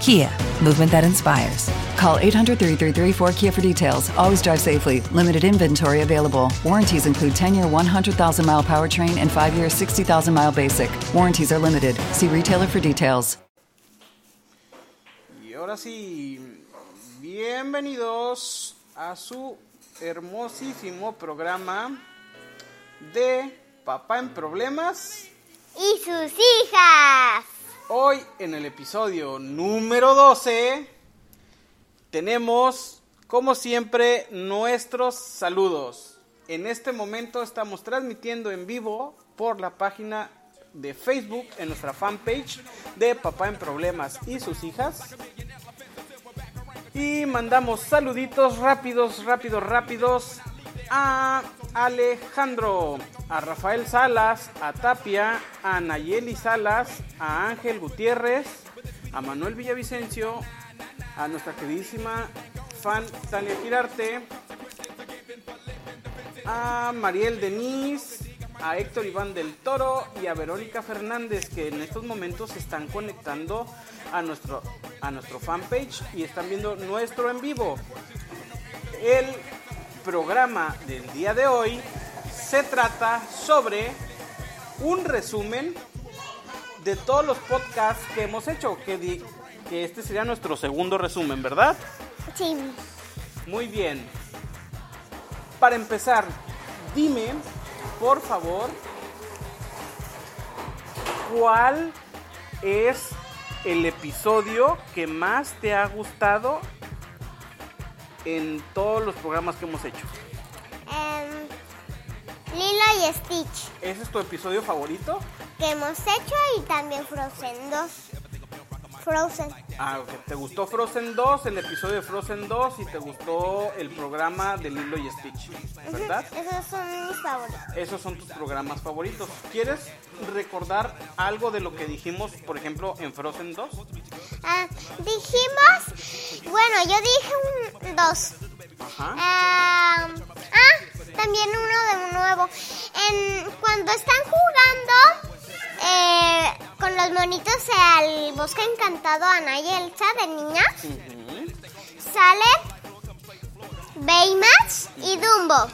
Kia, movement that inspires. Call 800 333 4KIA for details. Always drive safely. Limited inventory available. Warranties include 10 year 100,000 mile powertrain and 5 year 60,000 mile basic. Warranties are limited. See retailer for details. Y ahora sí, bienvenidos a su hermosísimo programa de Papá en Problemas. y sus hijas. Hoy en el episodio número 12 tenemos, como siempre, nuestros saludos. En este momento estamos transmitiendo en vivo por la página de Facebook en nuestra fanpage de Papá en Problemas y sus hijas. Y mandamos saluditos rápidos, rápidos, rápidos a Alejandro, a Rafael Salas, a Tapia, a Nayeli Salas, a Ángel Gutiérrez, a Manuel Villavicencio, a nuestra queridísima fan Talia Girarte, a Mariel Denise, a Héctor Iván del Toro y a Verónica Fernández que en estos momentos se están conectando a nuestro, a nuestro fanpage y están viendo nuestro en vivo. El programa del día de hoy se trata sobre un resumen de todos los podcasts que hemos hecho, que, di- que este sería nuestro segundo resumen, ¿verdad? Sí. Muy bien. Para empezar, dime, por favor, cuál es el episodio que más te ha gustado en todos los programas que hemos hecho. Em, Lilo y Stitch, ¿Ese es tu episodio favorito? que hemos hecho, y también Frozen 2. Frozen. Ah, ok. ¿Te gustó Frozen 2, el episodio de Frozen 2 y te gustó el programa de Lilo y Stitch, ¿verdad? Esos son mis favoritos. Esos son tus programas favoritos. ¿Quieres recordar algo de lo que dijimos, por ejemplo, en Frozen 2? Ah, dijimos, bueno, yo dije un 2. Ajá. ah, también uno de un nuevo. En, cuando están jugando eh, con los monitos al bosque encantado Ana y Elsa de niña, Ujú. sale Baymax y Dumbo.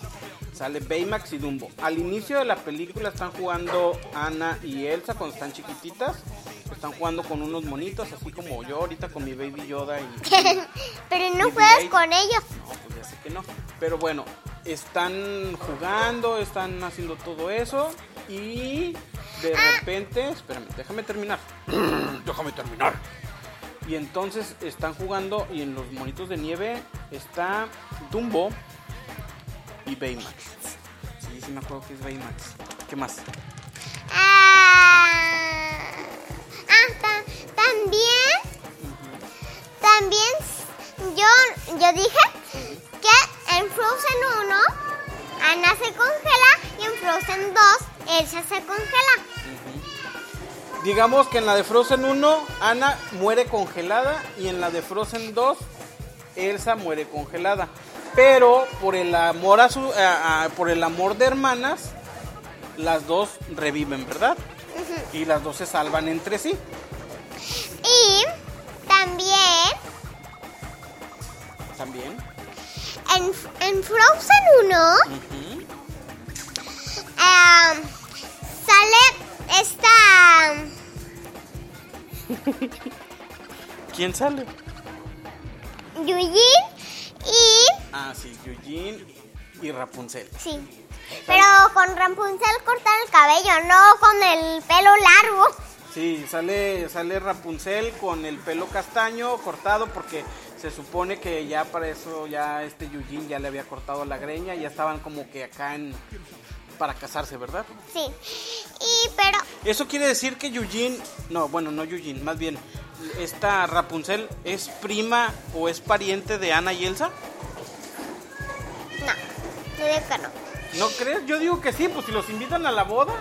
Sale Baymax y Dumbo. Al inicio de la película están jugando Ana y Elsa cuando están chiquititas. Están jugando con unos monitos, así como yo ahorita con mi Baby Yoda y... Pero no juegas con ellos. No, pues ya sé que no. Pero bueno, están jugando, están haciendo todo eso y de repente, espérame, déjame terminar. déjame terminar. Y entonces están jugando y en los monitos de nieve está Dumbo y Baymax. Sí, sí me acuerdo que es Baymax. ¿Qué más? Ah, ah, ta- también, también yo, yo dije que en Frozen 1 Ana se congela y en Frozen 2 Elsa se congela. Digamos que en la de Frozen 1 Ana muere congelada y en la de Frozen 2 Elsa muere congelada. Pero por el amor a su a- a- por el amor de hermanas las dos reviven, ¿verdad? Y las dos se salvan entre sí. Y también También. en, en Frozen 1 Ujú. ah, sale esta ¿Quién sale? Eugene y Ah, sí, Eugene y Rapunzel. Sí. Pero con Rapunzel cortar el cabello, no con el pelo largo. Sí, sale, sale Rapunzel con el pelo castaño cortado porque se supone que ya para eso ya este Yujin ya le había cortado la greña y ya estaban como que acá en para casarse, ¿verdad? Sí. Y pero Eso quiere decir que Yujin, no, bueno, no Yujin, más bien esta Rapunzel es prima o es pariente de Ana y Elsa? no, yo digo que no. ¿No crees? Yo digo que sí, pues si los invitan a la boda.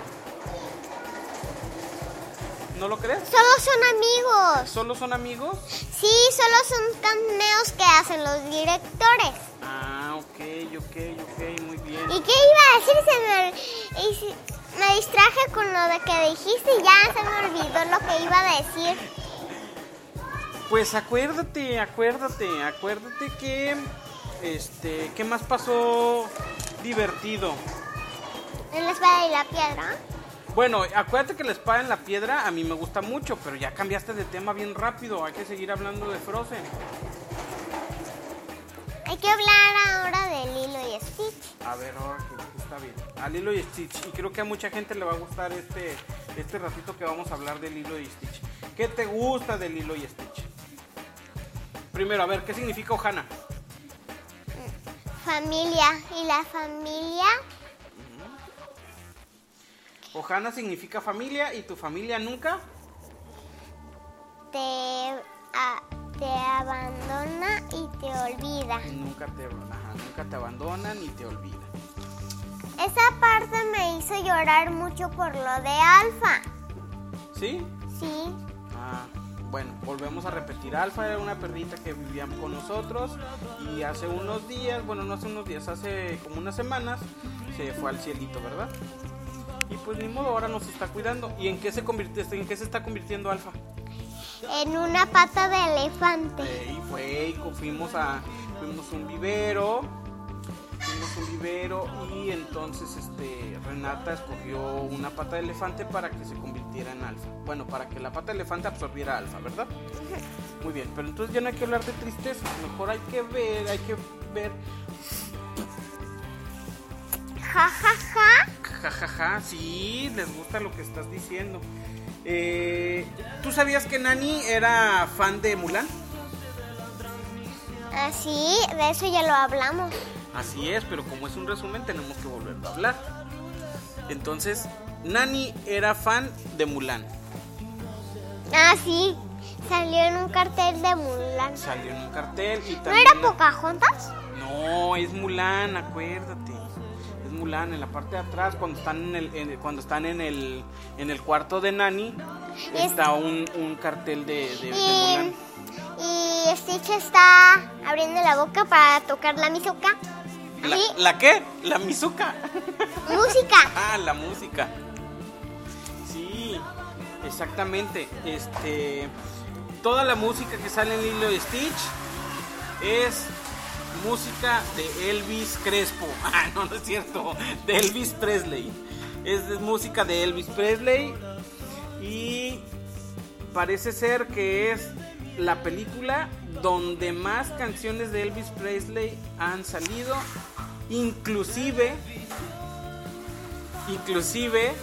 ¿No lo crees? Solo son amigos. ¿Solo son amigos? Sí, solo son cameos que hacen los directores. Ah, ok, ok, ok, muy bien. ¿Y qué iba a decir? Se me, distraje con lo de que dijiste y ya se me olvidó lo que iba a decir. Pues acuérdate, acuérdate, acuérdate que, este, ¿qué más pasó divertido? En la espada y la piedra. Bueno, acuérdate que la espada en la piedra a mí me gusta mucho, pero ya cambiaste de tema bien rápido. Hay que seguir hablando de Frozen. Hay que hablar ahora de Lilo y Stitch. A ver, ahora que está bien. A Lilo y Stitch. Y creo que a mucha gente le va a gustar este, este ratito que vamos a hablar de Lilo y Stitch. ¿Qué te gusta de Lilo y Stitch? Primero, a ver, ¿qué significa Ohana? Familia. Y la familia Ohana significa familia y tu familia nunca. te, a- te abandona y te olvida. Nunca te, ajá, nunca te abandona ni te olvida. Esa parte me hizo llorar mucho por lo de Alfa. ¿Sí? Sí. Ah, bueno, volvemos a repetir. Alfa era una perrita que vivía con nosotros y hace unos días, bueno, no hace unos días, hace como unas semanas, se fue al cielito, ¿verdad? Y pues ni modo, ahora nos está cuidando. ¿Y en qué se convirtió, en qué se está convirtiendo Alfa? En una pata de elefante. Eh, y fue, fuimos a, fuimos un vivero, fuimos un vivero y entonces este Renata escogió una pata de elefante para que se convirtiera en alfa. Bueno, para que la pata de elefante absorbiera alfa, ¿verdad? Muy bien, pero entonces ya no hay que hablar de tristeza, mejor hay que ver, hay que ver, Ja, ja, ja. jajaja, sí, les gusta lo que estás diciendo. Eh, ¿Tú sabías que Nani era fan de Mulan? Ah, sí, de eso ya lo hablamos. Así es, pero como es un resumen tenemos que volverlo a hablar. Entonces, Nani era fan de Mulan. Ah, sí. Salió en un cartel de Mulan. Salió en un cartel y ¿No también... era Pocahontas? No, es Mulan, acuérdate. Mulan en la parte de atrás cuando están en el en- cuando están en el en el cuarto de Nani Es- está un, un cartel de, de- de Y, Mulan. y Stitch está abriendo la boca para tocar la mizuka. ¿La, ¿La qué? La Mizuka. música. Ah, la música. Sí, exactamente. Este, toda la música que sale en Lilo y Stitch es música de Elvis Crespo. Ah, no, no es cierto. De Elvis Presley. Es música de Elvis Presley y parece ser que es la película donde más canciones de Elvis Presley han salido, inclusive inclusive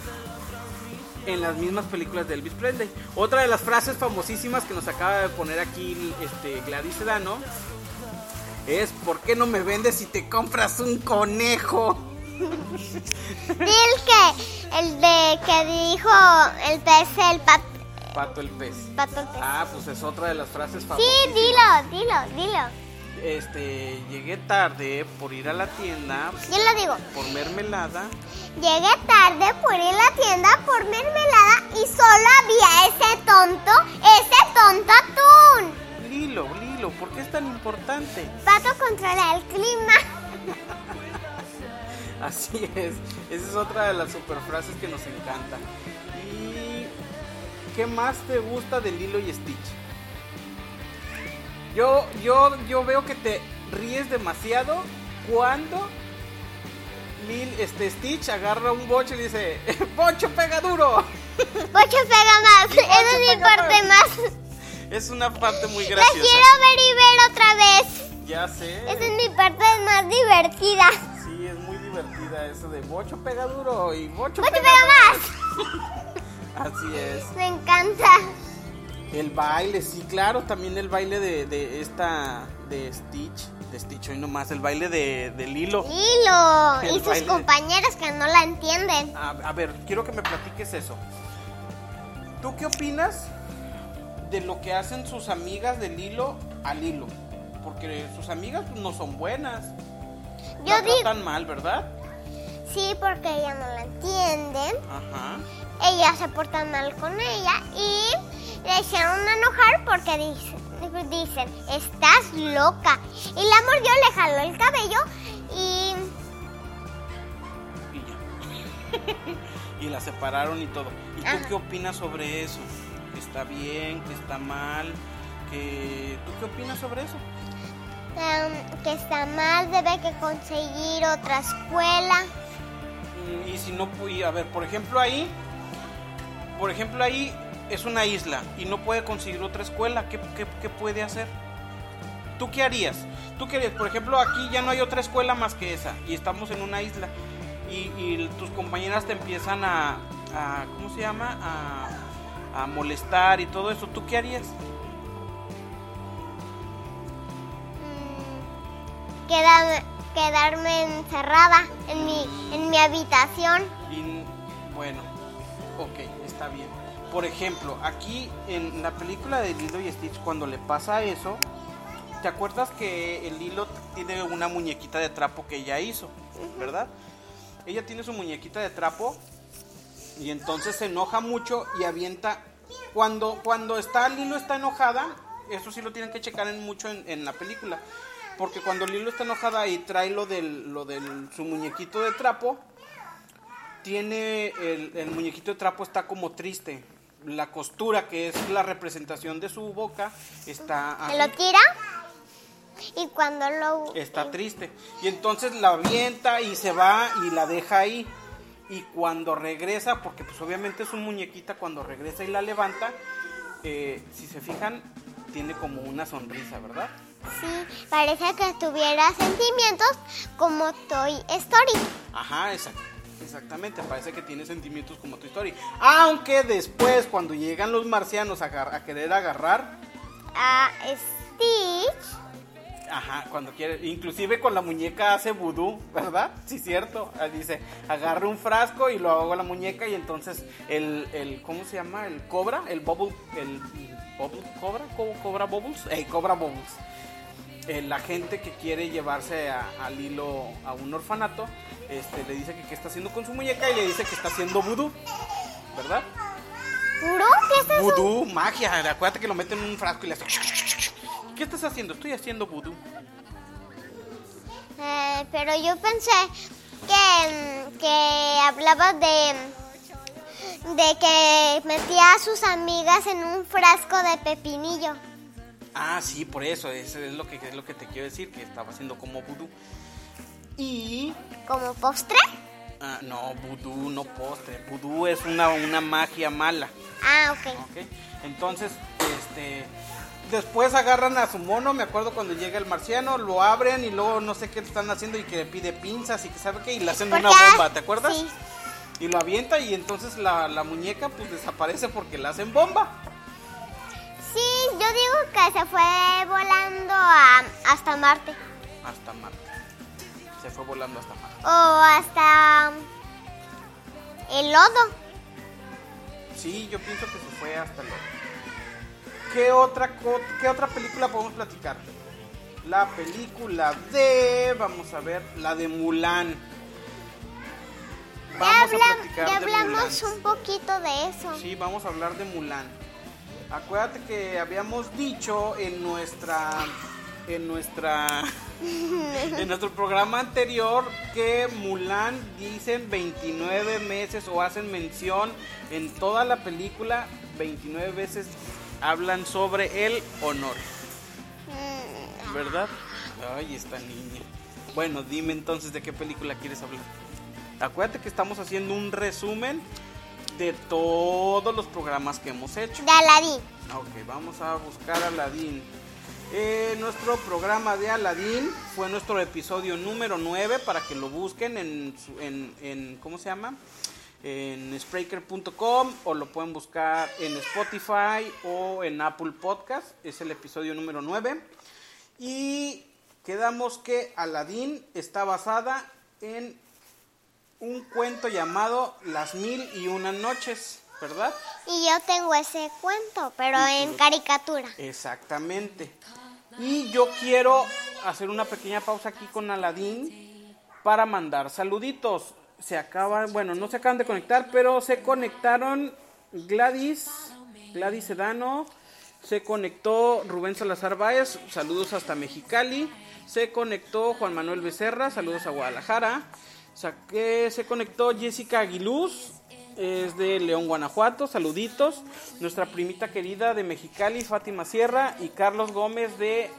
en las mismas películas de Elvis Presley. Otra de las frases famosísimas que nos acaba de poner aquí este Gladys Sedano es ¿por qué no me vendes si te compras un conejo? Dil que el de que dijo el pez, el pat, Pato el pez. pato el pez. Ah, pues es otra de las frases Sí, famosísimas. dilo, dilo, dilo. Este, llegué tarde por ir a la tienda Yo lo digo. por mermelada. Llegué tarde por ir a la tienda por mermelada Así es, esa es otra de las super frases que nos encanta. ¿Y qué más te gusta de Lilo y Stitch? Yo, yo, yo veo que te ríes demasiado cuando Lil, este Stitch agarra un bocho y le dice, ¡Bocho pega duro! Bocho pega más. Esa es mi parte más. más. Es una parte muy La graciosa. quiero ver y ver otra vez. Ya sé. Esa es mi parte más divertida. Divertida eso de Bocho pega duro y Bocho, pega, más. Así es. Me encanta. El baile, sí, claro, también el baile de, de esta, de Stitch, de Stitch hoy nomás, el baile de, de Lilo. Lilo El y sus compañeras que no la entienden. A, a ver, quiero que me platiques eso. ¿Tú qué opinas de lo que hacen sus amigas de Lilo a Lilo? Porque sus amigas pues, no son buenas. Yo la digo, tratan mal, ¿verdad? sí, porque ella no la entienden. Ajá. Ella se porta mal con ella y le hicieron enojar porque dicen, dicen, estás loca. Y la mordió, le jaló el cabello y Y ya. y la separaron y todo. ¿Y tú qué opinas sobre eso? ¿Que está bien? ¿Que está mal? que ¿Tú qué opinas sobre eso? Em, que está mal, debe que conseguir otra escuela. Y si no, y a ver, por ejemplo ahí, por ejemplo ahí es una isla y no puede conseguir otra escuela, ¿qué, qué- qué puede hacer? ¿Tú qué harías? ¿Tú qué harías? Por ejemplo, aquí ya no hay otra escuela más que esa y estamos en una isla y, y tus compañeras te empiezan a, a- ¿cómo se llama? A, a molestar y todo eso. ¿Tú qué harías? Mm, queda- quedarme encerrada en mi, en mi habitación. Y bueno, ok, está bien. Por ejemplo, aquí en la película de Lilo y Stitch, cuando le pasa eso, ¿te acuerdas que el Lilo tiene una muñequita de trapo que ella hizo? ¿Verdad? Ella tiene su muñequita de trapo y entonces se enoja mucho y avienta. Cuando, cuando está Lilo está enojada, eso sí lo tienen que checar en mucho en, en la película. Porque cuando Lilo está enojada y trae lo del, lo del su muñequito de trapo, tiene el, el muñequito de trapo está como triste. La costura, que es la representación de su boca, está Se lo tira y cuando lo... está triste. Y entonces la avienta y se va y la deja ahí. Y cuando regresa, porque pues obviamente es un muñequita, cuando regresa y la levanta, eh, si se fijan, tiene como una sonrisa, ¿verdad? Sí, parece que tuviera sentimientos como Toy Story. Ajá, exact- exactamente, parece que tiene sentimientos como tu historia. Aunque después, cuando llegan los marcianos a, querer agarrar, A Stitch, Ajá, cuando quiere, inclusive con la muñeca hace vudú, ¿verdad? Sí, cierto. Ah, Dice, agarre un frasco y lo hago a la muñeca y entonces el, el ¿cómo se llama? El cobra, el bubble, el bubble cobra, Co- cobra bubbles, eh, cobra bubbles. Eh, la gente que quiere llevarse a, al hilo a un orfanato, este, le dice que qué está haciendo con su muñeca y le dice que está haciendo vudú, ¿verdad? ¿Puro? ¿Qué es eso? Vudú, magia, acuérdate que lo meten en un frasco y le hace... ¿Qué estás haciendo? Estoy haciendo vudú. Eh, pero yo pensé que, que hablaba de, de que metía a sus amigas en un frasco de pepinillo. Ah, sí, por eso, eso es lo que es lo que te quiero decir, que estaba haciendo como vudú. Y ¿Como postre? ah, no, vudú no postre, vudú es una, una magia mala, Ah, ok. ¿ok? Entonces, este después agarran a su mono, me acuerdo cuando llega el marciano, lo abren y luego no sé qué están haciendo y que le pide pinzas y que sabe qué y le hacen ¿Por una qué? bomba, ¿te acuerdas? Sí. Y lo avienta y entonces la, la muñeca pues desaparece porque le hacen bomba. Sí, yo digo que se fue volando a- hasta Marte. Hasta Marte. Se fue volando hasta Marte. O hasta el lodo. Sí, yo pienso que se fue hasta luego. ¿Qué otra, ¿Qué otra película podemos platicar? La película de, vamos a ver, la de Mulan. Ya, Vamos habla- a platicar ya de hablamos Mulan. un poquito de eso. Sí, vamos a hablar de Mulan. Acuérdate que habíamos dicho en nuestra en nuestra en nuestro programa anterior que Mulan dicen 29 meses o hacen mención en toda la película 29 veces hablan sobre el honor, Mm, ¿verdad? Ay, esta niña. Bueno, dime entonces de qué película quieres hablar. Acuérdate que estamos haciendo un resumen de todos los programas que hemos hecho. de Aladín. Ok, vamos a buscar Aladín. Eh, nuestro programa de Aladín fue nuestro episodio número 9 para que lo busquen en, en, en- ¿cómo se llama? en Spreaker.com o lo pueden buscar en Spotify o en Apple Podcast. Es el episodio número 9. Y quedamos que Aladdin está basada en un cuento llamado Las Mil y Una Noches, ¿verdad? Y yo tengo ese cuento, pero en caricatura. Exactamente. Y yo quiero hacer una pequeña pausa aquí con Aladdin para mandar saluditos. Se acaban, bueno, no se acaban de conectar, pero se conectaron Gladys, Gladys Sedano, se conectó Rubén Salazar Báez, saludos hasta Mexicali, se conectó Juan Manuel Becerra, saludos a Guadalajara, Saqué- se conectó Jessica Aguiluz, es de León, Guanajuato, saluditos. Nuestra primita querida de Mexicali, Fátima Sierra, y Carlos Gómez de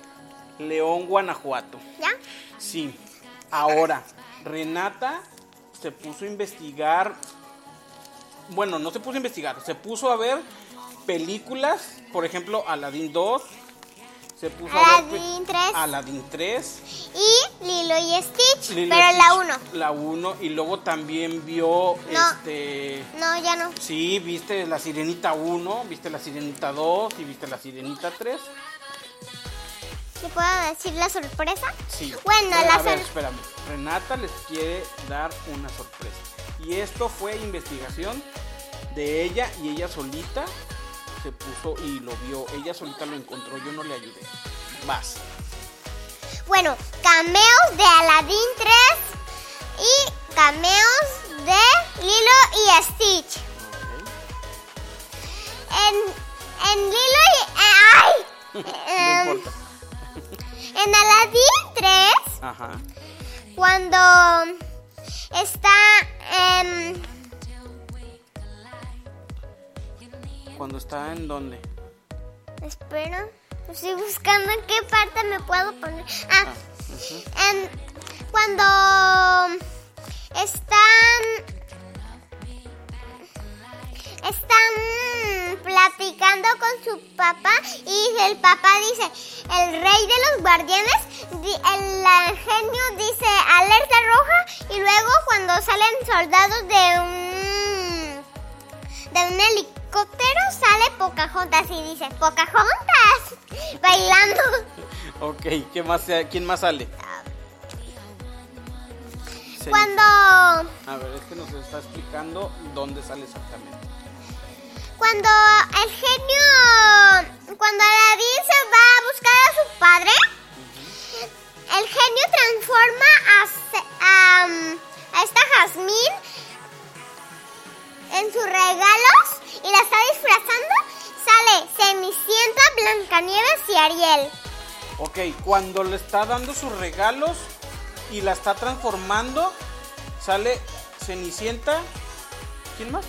León, Guanajuato. ¿Ya? Sí, ahora, Renata se puso a investigar, bueno, no se puso a investigar, se puso a ver películas, por ejemplo, Aladdin 2, se puso a ver pe- Aladdin 3. Aladdin 3, Y Lilo y Stitch, Lilo pero y la Stitch, 1. La 1 y luego también vio No. este No, ya no. Sí, viste la Sirenita 1, viste la Sirenita 2 y viste la Sirenita 3. ¿Le puedo decir la sorpresa? Sí. Bueno, Bueno, la a ver, sor- espérame. Renata les quiere dar una sorpresa. Y esto fue investigación de ella y ella solita se puso y lo vio. Ella solita lo encontró, yo no le ayudé. Vas. Bueno, cameos de Aladdin 3 y cameos de Lilo y Stitch. En, en Lilo y... eh, ¡Ay! No Em, importa. en Aladdin 3, Ajá. cuando está... em, Cuando está en donde. espera, estoy buscando en qué parte me puedo poner. Ah, en- cuando están... Están platicando con su papá y el papá dice, el rey de los guardianes, di- el, el genio dice alerta roja y luego cuando salen soldados de un de un helicóptero sale Pocahontas y dice Pocahontas bailando. Ok, ¿qué más, ¿quién más sale? Sí. Cuando A ver, es que nos está explicando dónde sale exactamente. cuando el genio cuando Aladdin se va a buscar a su padre el genio transforma a, a, a esta Jazmín en sus regalos y la está disfrazando sale Cenicienta, Blancanieves y Ariel Ok, cuando le está dando sus regalos y la está transformando, sale Cenicienta. ¿Quién más?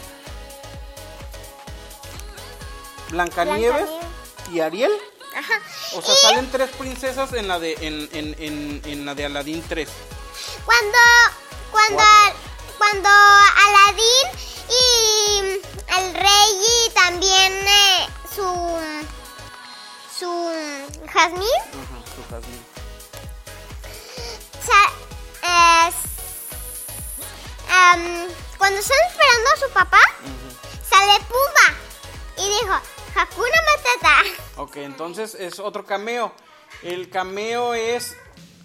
Blancanieves Blancanieves. y Ariel. Ajá. O sea, Y salen tres princesas en la de en, en, en, en la de Aladdin 3. cuando cuando Cuatro. Jazmín Ajá, su jazmín. sa- es- am, cuando están esperando a su papá sale Pumba y dijo Hakuna Matata Ok, entonces es otro cameo. El cameo es.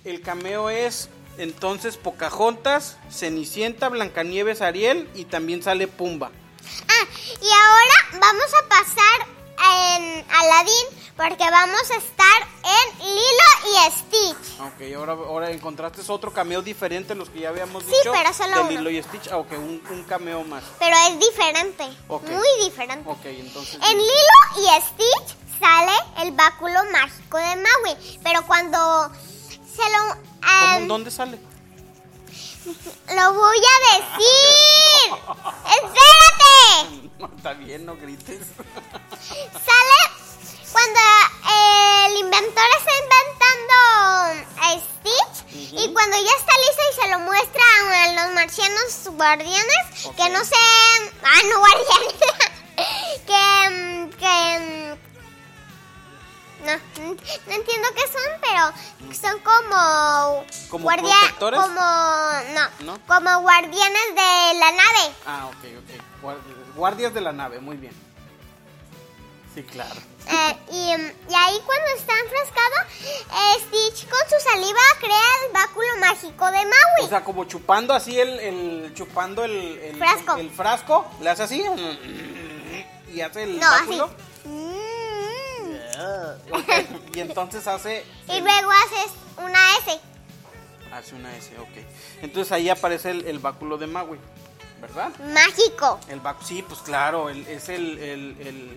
El cameo es. Entonces Pocahontas, Cenicienta, Blancanieves, Ariel y también sale Pumba. Ah, y ahora vamos a pasar en Aladdin porque vamos a estar en Lilo y Stitch. Ok, ahora, ahora encontraste otro cameo diferente a los que ya habíamos Sí, dicho. pero solo de uno. Lilo y Stitch. Ah, ok, un, un cameo más. Pero es diferente, Ok. muy diferente. Ok, entonces. En Lilo y Stitch sale el báculo mágico de Maui, pero cuando se lo... ¿Cómo? em, ¿Dónde sale? lo voy a decir. ¡Espérate! No, está bien, no grites. Sale cuando el inventor está inventando a Stitch y cuando ya está listo y se lo muestra a los marcianos guardianes, que no sé... Ah, no guardianes. que... mm, que... mm, No, no entiendo qué son, pero son como... ¿Como guardia- protectores? Como... No, ¿No? como guardianes de la nave. Ah, ok, ok. Guardi- Guardias de la nave, muy bien. Sí, claro. Eh, y, mm, y ahí cuando está enfrascado, eh, Stitch con su saliva crea el báculo mágico de Maui. O sea, como chupando así el, el chupando el, el Frasco. el frasco, le hace así y hace el no, así. báculo. Mm. Ok, Y entonces hace Y luego haces una S. hace una S, ok. Entonces ahí aparece el, báculo de Maui, ¿verdad? Mágico. El báculo, sí, pues claro, el- es el,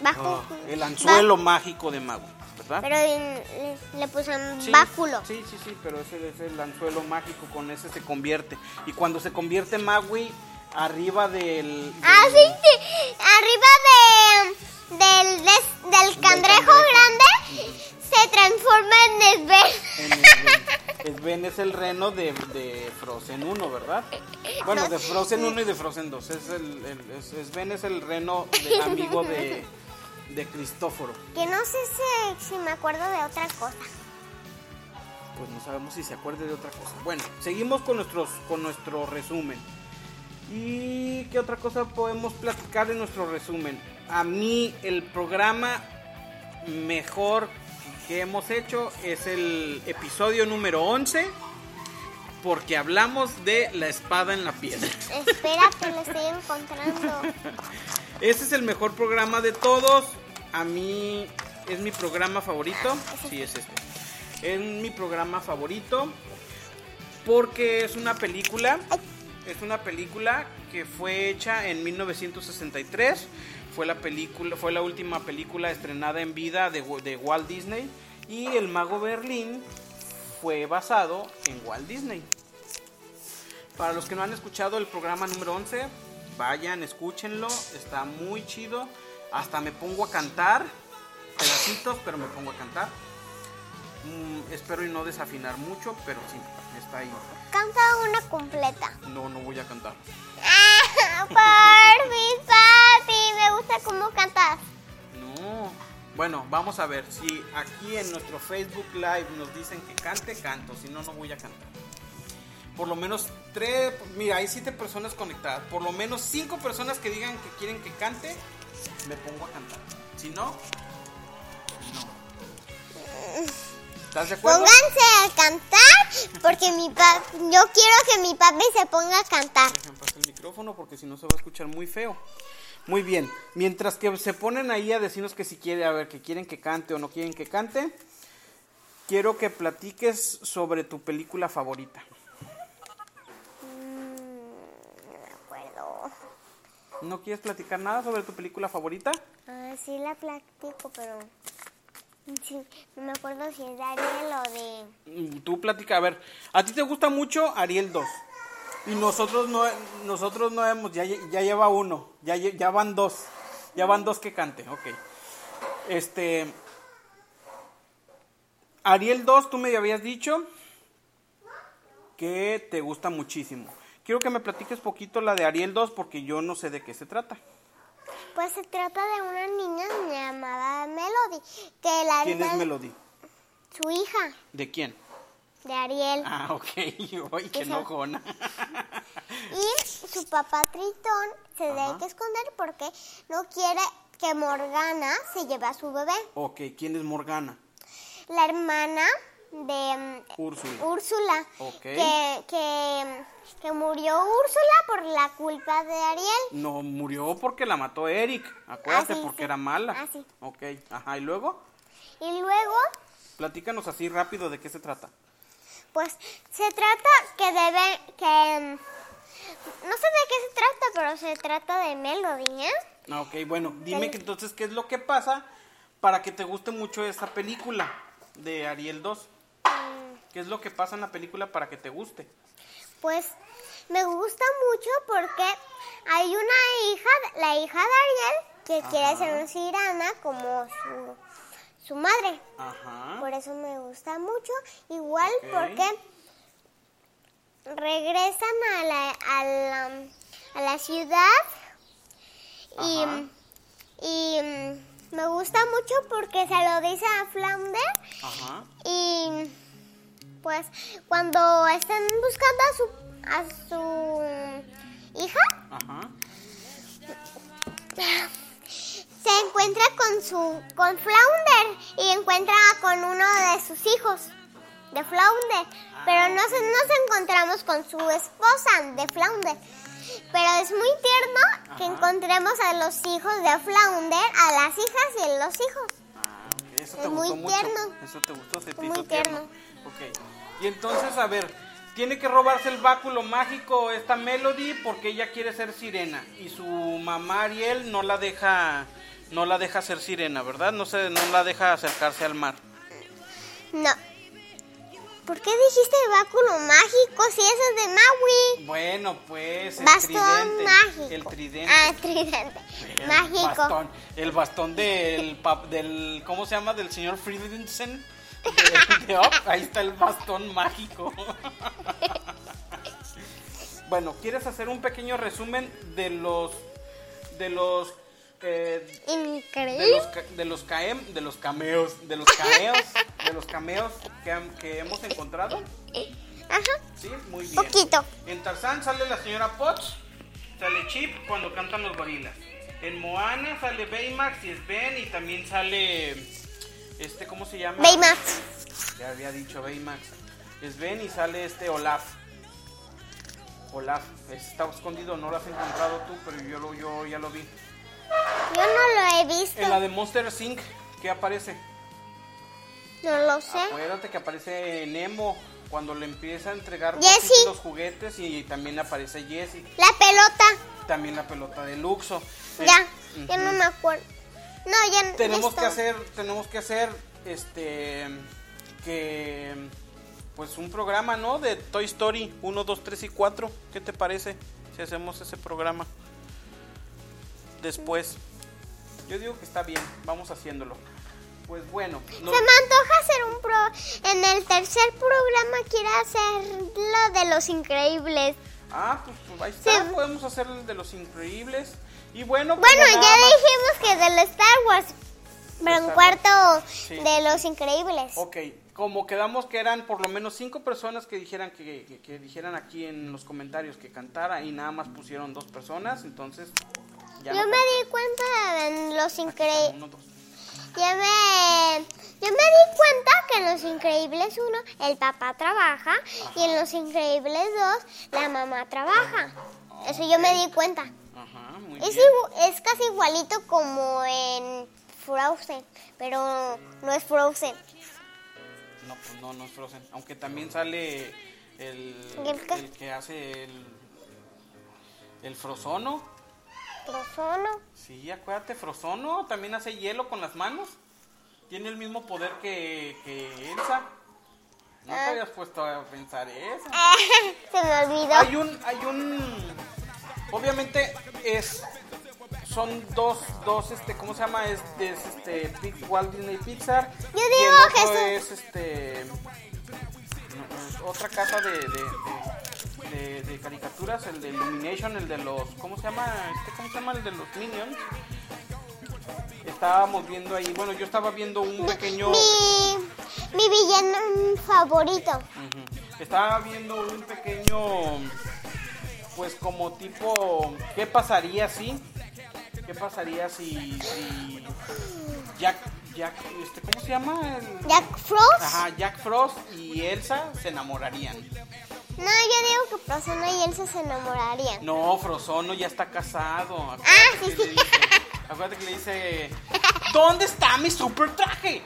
Bajo, ah, el anzuelo mágico de Maui, ¿verdad? pero le, le pusieron Sí, báculo. Sí, sí, sí, pero ese es el anzuelo mágico, con ese se convierte. Y cuando se convierte Maui, arriba del... Ah, del- sí, sí. Arriba de, del, des- del cangrejo cangrejo. grande se transforma en Sven. en Sven es el reno de, de Frozen 1, ¿verdad? Bueno, de Frozen 1 y de Frozen 2. Es el, el- es- Sven es el reno de- amigo de, de Cristóforo. Que no sé si, si me acuerdo de otra cosa. Pues no sabemos si se acuerde de otra cosa. Bueno, seguimos con, nuestros, con nuestro resumen. ¿Y qué otra cosa podemos platicar en nuestro resumen? A mí el programa mejor que hemos hecho es el episodio número 11 porque hablamos de la espada en la piedra. Espera que lo estoy encontrando. Este es el mejor programa de todos. A mí es mi programa favorito. Sí, es este. Es mi programa favorito porque es una película. Es una película que fue hecha en 1963. Fue la película, fue la última película estrenada en vida de, de Walt Disney y El Mago Berlín fue basado en Walt Disney. Para los que no han escuchado el programa número 11, vayan, escúchenlo, está muy chido. Hasta me pongo a cantar, pedacitos, pero me pongo a cantar. Mm, espero y no desafinar mucho, pero sí, está ahí. Canta una completa. No, no voy a cantar. Ah, por mi papi, me gusta cómo cantas. No. Bueno, vamos a ver. Si aquí en nuestro Facebook Live nos dicen que cante, canto. Si no, no voy a cantar. Por lo menos tres. Mira, hay siete personas conectadas. Por lo menos cinco personas que digan que quieren que cante, me pongo a cantar. Si no, no. ¿Estás de acuerdo? Pónganse a cantar porque mi pa yo quiero que mi papi se ponga a cantar. Dejen pasar el micrófono porque si no se va a escuchar muy feo. Muy bien. Mientras que se ponen ahí a decirnos que si quiere, a ver, que quieren que cante o no quieren que cante, quiero que platiques sobre tu película favorita. No me acuerdo. ¿No quieres platicar nada sobre tu película favorita? Ah, sí la platico, pero sí, no me acuerdo si es de Ariel o de... Mm, Tú platica, a ver, a ti te gusta mucho Ariel 2. Y nosotros no nosotros no hemos ya, ya lleva uno, ya ya van dos. Ya van dos que cante, ok. Este Ariel 2, tú me habías dicho que te gusta muchísimo. Quiero que me platiques poquito la de Ariel 2 porque yo no sé de qué se trata. Pues se trata de una niña llamada Melody, que la ¿Quién es Melody? Su hija, ¿De quién? de Ariel. Ah, ok. Ay, qué enojona. Y su papá Tritón se debe que esconder porque no quiere que Morgana se lleve a su bebé. ok, ¿quién es Morgana? La hermana de mm, Úrsula. Úrsula, que, que, que murió Úrsula por la culpa de Ariel. No, murió porque la mató Eric. Acuérdate, Ah, sí, porque sí. era mala. Ah, sí. Ok, ajá. Y luego, Y luego, platícanos así rápido de qué se trata. pues se trata que debe, que... mm, No sé de qué se trata, pero se trata de Melody, ¿eh? Ah, Ok, bueno, dime que entonces qué es lo que pasa para que te guste mucho esa película de Ariel 2. ¿Qué es lo que pasa en la película para que te guste? Pues me gusta mucho porque hay una hija, la hija de Ariel, que quiere ser una cirana como su, su madre. Ajá. Por eso me gusta mucho. Igual porque regresan a la, a la, a la ciudad y, y, me gusta mucho porque se lo dice a Flounder Ajá. y pues cuando están buscando a su a su hija Ajá. se encuentra con su con Flounder y encuentra con uno de sus hijos de Flounder, pero no se, nos encontramos con su esposa de Flounder. Pero es muy tierno que encontremos a los hijos de Flounder, a las hijas y a los hijos. Ah, ok, Eso te Es muy mucho. tierno. Eso te gustó, se Muy tierno. tierno. Ok. Y entonces, a ver, tiene que robarse el báculo mágico esta Melody porque ella quiere ser sirena y su mamá Ariel no la deja no la deja ser sirena, ¿verdad? No se no la deja acercarse al mar. No. ¿Por qué dijiste báculo mágico si eso es de Maui? Bueno, pues el Bastón tridente, mágico. el tridente. Ah, tridente. El mágico. Bastón, el bastón del, del. ¿Cómo se llama? Del señor Friedrichsen. De, de Up. Ahí está el bastón mágico. bueno, ¿quieres hacer un pequeño resumen de los. de los. Eh, de los, ca- de los caem, de los cameos, de los cameos, de los cameos que, hemos encontrado. Ajá. Sí, muy bien. Poquito. En Tarzán sale la señora Potts, sale Chip cuando cantan los gorilas. En Moana sale Baymax y es Ben y también sale este ¿cómo se llama? Baymax. Ya había dicho Baymax. Es Ben y sale este Olaf. Olaf, está escondido, no lo has encontrado tú, pero yo lo yo ya lo vi. Yo no lo he visto. En la de Monster Inc. ¿qué aparece? No lo sé. Acuérdate que aparece Nemo cuando le empieza a entregar Jessie. los juguetes y también aparece Jessie. La pelota. También la pelota de Luxo. Eh, Ya. Ya ujú. no me acuerdo. No, ya Tenemos listo. que hacer, tenemos que hacer, este, que, pues un programa, ¿no? De Toy Story 1, 2, 3 y 4. ¿Qué te parece si hacemos ese programa? Después. Yo digo que está bien, vamos haciéndolo. Pues bueno, nos- Se me antoja hacer un pro. En el tercer programa quiero hacer lo de los increíbles. ah, pues, pues, ahí está, Sí. podemos hacer el de los increíbles. Y bueno, Bueno, como ya dijimos que del Star Wars. Pero en cuarto Sí. de los increíbles. Ok, como quedamos que eran por lo menos cinco personas que dijeran que, que- que dijeran aquí en los comentarios que cantara y nada más pusieron dos personas, entonces ya Yo no me di cuenta en los increíbles. Ya me, yo me di cuenta que en Los Increíbles 1 el papá trabaja y en Los Increíbles 2 la mamá trabaja. Eso yo me di cuenta. Ajá, muy Es, bien. es casi igualito como en Frozen, pero no es Frozen. No, pues no, no es Frozen. Aunque también sale el, ¿Y el el que hace el, el Frozono. Frozono. Sí, acuérdate, Frozono también hace hielo con las manos. Tiene el mismo poder que, que Elsa. No te Ah. habías puesto a pensar eso. Se me olvidó. Hay un, hay un, obviamente es, son dos, dos, este, ¿cómo se llama? Es, es este, Walt Disney Pixar. Yo y el digo otro es, este, es otra casa de, de, de, de- de caricaturas, el de Illumination, el de los, ¿cómo se llama? Este, ¿cómo se llama? El de los Minions. Estábamos viendo ahí, bueno, yo estaba viendo un pequeño... Mi, mi villano favorito. Estaba viendo un pequeño, pues como tipo, ¿qué pasaría si? ¿Qué pasaría si, si Jack, Jack, este, ¿cómo se llama? El- Jack Frost. Ajá, Jack Frost y Elsa se enamorarían. No, yo digo que Frozono y Elsa se enamorarían. No, Frozono ya está casado. Acuérdate, Ah, sí, que, le sí. dice, acuérdate que le dice, ¿dónde está mi super traje?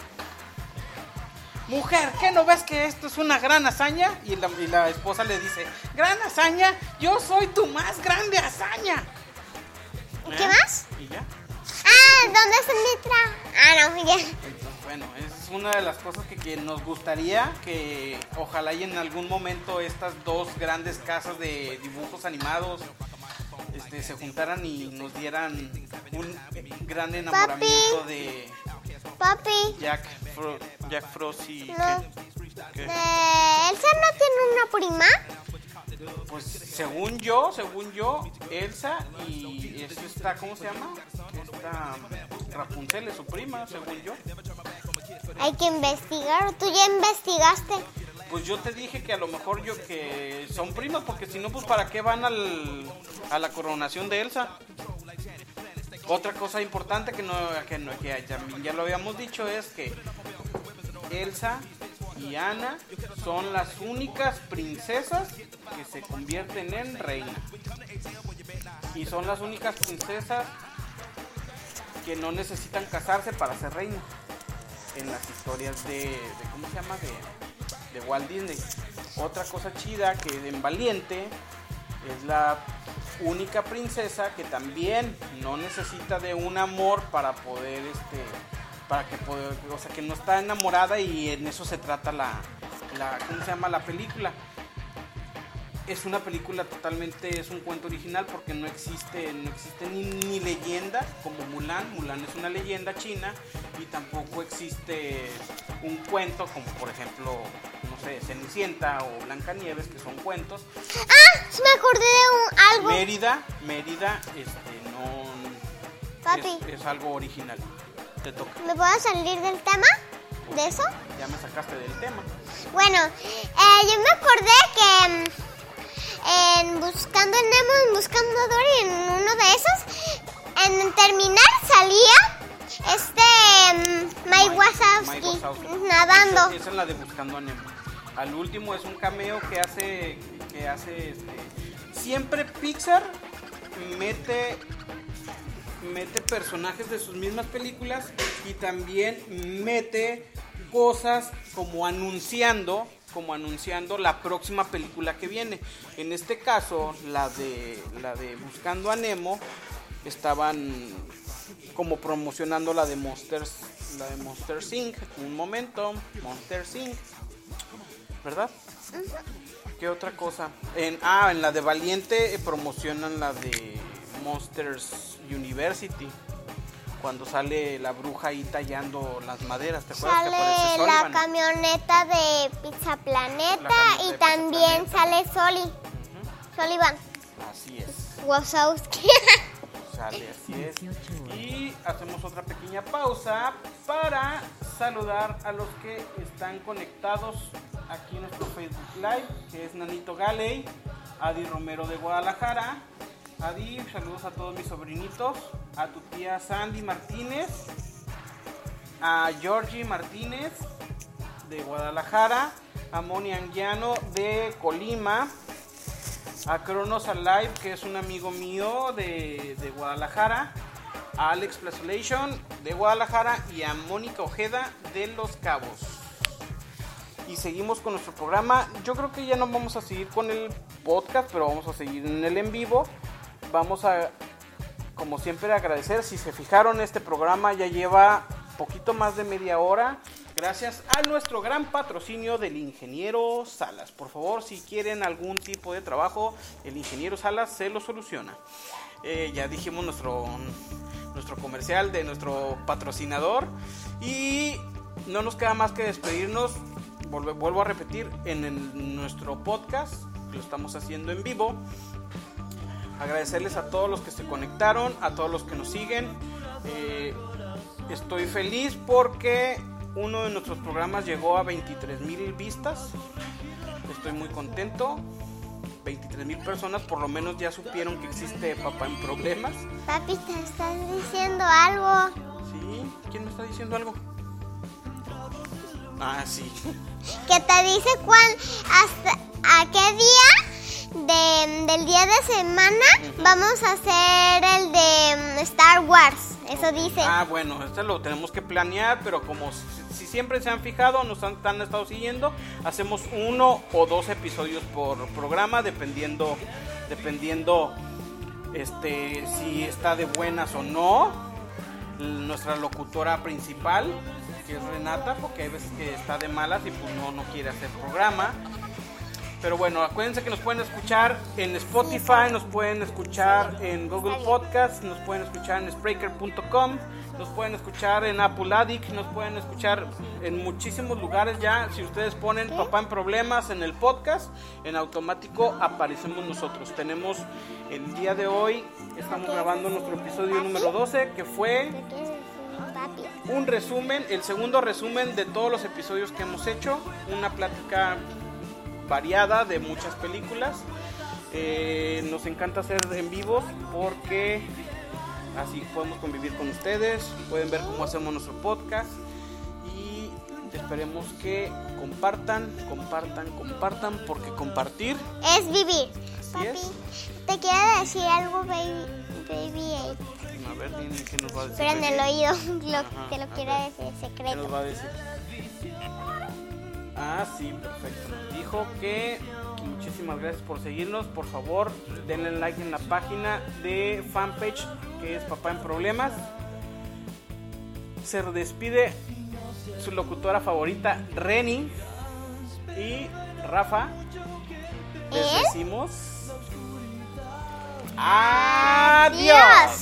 Mujer, ¿qué no ves que esto es una gran hazaña? Y la, y la esposa le dice, gran hazaña, yo soy tu más grande hazaña. ¿Qué ¿Eh? más? Y ya. Ah, ¿dónde está mi tra? Ah, no, ya. Entonces, bueno, es una de las cosas que, que nos gustaría que ojalá y en algún momento estas dos grandes casas de dibujos animados este, se juntaran y nos dieran un gran enamoramiento de Papi, Jack, Fro- Jack Frost y... No. ¿qué? ¿Qué? ¿Elsa no tiene una prima? Pues según yo, según yo, Elsa y esto está, ¿cómo se llama? Esta, Rapunzel es su prima, según yo. Hay que investigar. ¿Tú ya investigaste? Pues yo te dije que a lo mejor yo que son primas, porque si no, pues para qué van al, a la coronación de Elsa. Otra cosa importante que no, que, no, que ya, ya lo habíamos dicho es que Elsa y Ana son las únicas princesas que se convierten en reina. Y son las únicas princesas que no necesitan casarse para ser reina. En las historias de, ¿cómo se llama? De, de Walt Disney. Otra cosa chida que en Valiente es la única princesa que también no necesita de un amor para poder este para que poder, o sea que no está enamorada y en eso se trata la, la ¿cómo se llama la película? Es una película totalmente, es un cuento original porque no existe, no existe ni, ni leyenda como Mulan. Mulan es una leyenda china y tampoco existe un cuento como por ejemplo, no sé, Cenicienta o Blancanieves, que son cuentos. ¡Ah! Me acordé de un, algo. Mérida, Mérida, este, no. Papi. Es, es algo original. Te toca. ¿Me puedo salir del tema? ¿De eso? Ya me sacaste del tema. Bueno, eh, yo me acordé que mm, en Buscando a Nemo, en Buscando a Dory, en uno de esos, en terminar salía este mm, Mike Mike Wazowski Wazowski. nadando. Esa, esa es la de Buscando a Nemo. Al último es un cameo que hace. que hace este. Siempre Pixar mete. mete personajes de sus mismas películas y también mete cosas como anunciando. Como anunciando la próxima película que viene. En este caso, la de. la de Buscando a Nemo. Estaban como promocionando la de Monsters, la de Monster Inc. Un momento, Monster Inc. ¿Verdad? ¿Qué otra cosa? En, ah, en la de Valiente eh, promocionan la de Monsters University. Cuando sale la bruja ahí tallando las maderas, ¿te acuerdas que Sale la Sullivan? camioneta de Pizza Planeta La y también sale Soli. Sullivan. Así es. Wazowski. Sale, así es. Y hacemos otra pequeña pausa para saludar a los que están conectados aquí en nuestro Facebook Live, que es Nanito Galey, Adi Romero de Guadalajara. Adi, saludos a todos mis sobrinitos, a tu tía Sandy Martínez, a Georgie Martínez de Guadalajara, a Moni Anguiano de Colima, a Cronos Alive, que es un amigo mío de, de Guadalajara, a Alex Plasolation de Guadalajara y a Mónica Ojeda de Los Cabos. Y seguimos con nuestro programa. Yo creo que ya no vamos a seguir con el podcast, pero vamos a seguir en el en vivo. Vamos a, como siempre, agradecer. Si se fijaron, este programa ya lleva poquito más de media hora. Gracias a nuestro gran patrocinio del ingeniero Salas. Por favor, si quieren algún tipo de trabajo, el ingeniero Salas se lo soluciona. Eh, ya dijimos nuestro, nuestro comercial de nuestro patrocinador. Y no nos queda más que despedirnos. Vuelvo a repetir, en nuestro podcast, lo estamos haciendo en vivo. Agradecerles a todos los que se conectaron, a todos los que nos siguen. Eh, estoy feliz porque uno de nuestros programas llegó a 23 mil vistas. Estoy muy contento. 23 mil personas por lo menos ya supieron que existe Papá en Problemas. Papi, te estás diciendo algo. ¿Sí? ¿Quién me está diciendo algo? Ah, sí. Que te dice cuál, hasta a qué día de- del día de semana vamos a hacer el de mm, Star Wars. Eso dice. Ah, bueno, este lo tenemos que planear, pero como si, si siempre se han fijado, nos han, han estado siguiendo, hacemos uno o dos episodios por programa, dependiendo, dependiendo, este, si está de buenas o no. Nuestra locutora principal, que es Renata, porque hay veces que está de malas y pues no, no quiere hacer programa. Pero bueno, acuérdense que nos pueden escuchar en Spotify, nos pueden escuchar en Google Podcast, nos pueden escuchar en Spreaker.com, nos pueden escuchar en Apple Addict, nos pueden escuchar en muchísimos lugares ya. Si ustedes ponen Papá en Problemas en el podcast, en automático aparecemos nosotros. Tenemos el día de hoy, estamos grabando nuestro episodio número 12, que fue un resumen, el segundo resumen de todos los episodios que hemos hecho, una plática variada de muchas películas. Eh, nos encanta hacer en vivo porque así podemos convivir con ustedes, pueden ver cómo hacemos nuestro podcast y esperemos que compartan, compartan, compartan porque compartir Es vivir. Así Papi, es. te quiero decir algo, baby. Baby Ape. a ver dime qué nos va a decir. Pero en el oído lo, Ajá, te lo quiero ver. decir ¿Qué secreto. nos va a decir? Ah, sí, perfecto. Dijo que muchísimas gracias por seguirnos. Por favor, denle like en la página de fanpage que es Papá en Problemas. Se despide su locutora favorita, Reni y Rafa. Les ¿Eh? decimos. Adiós.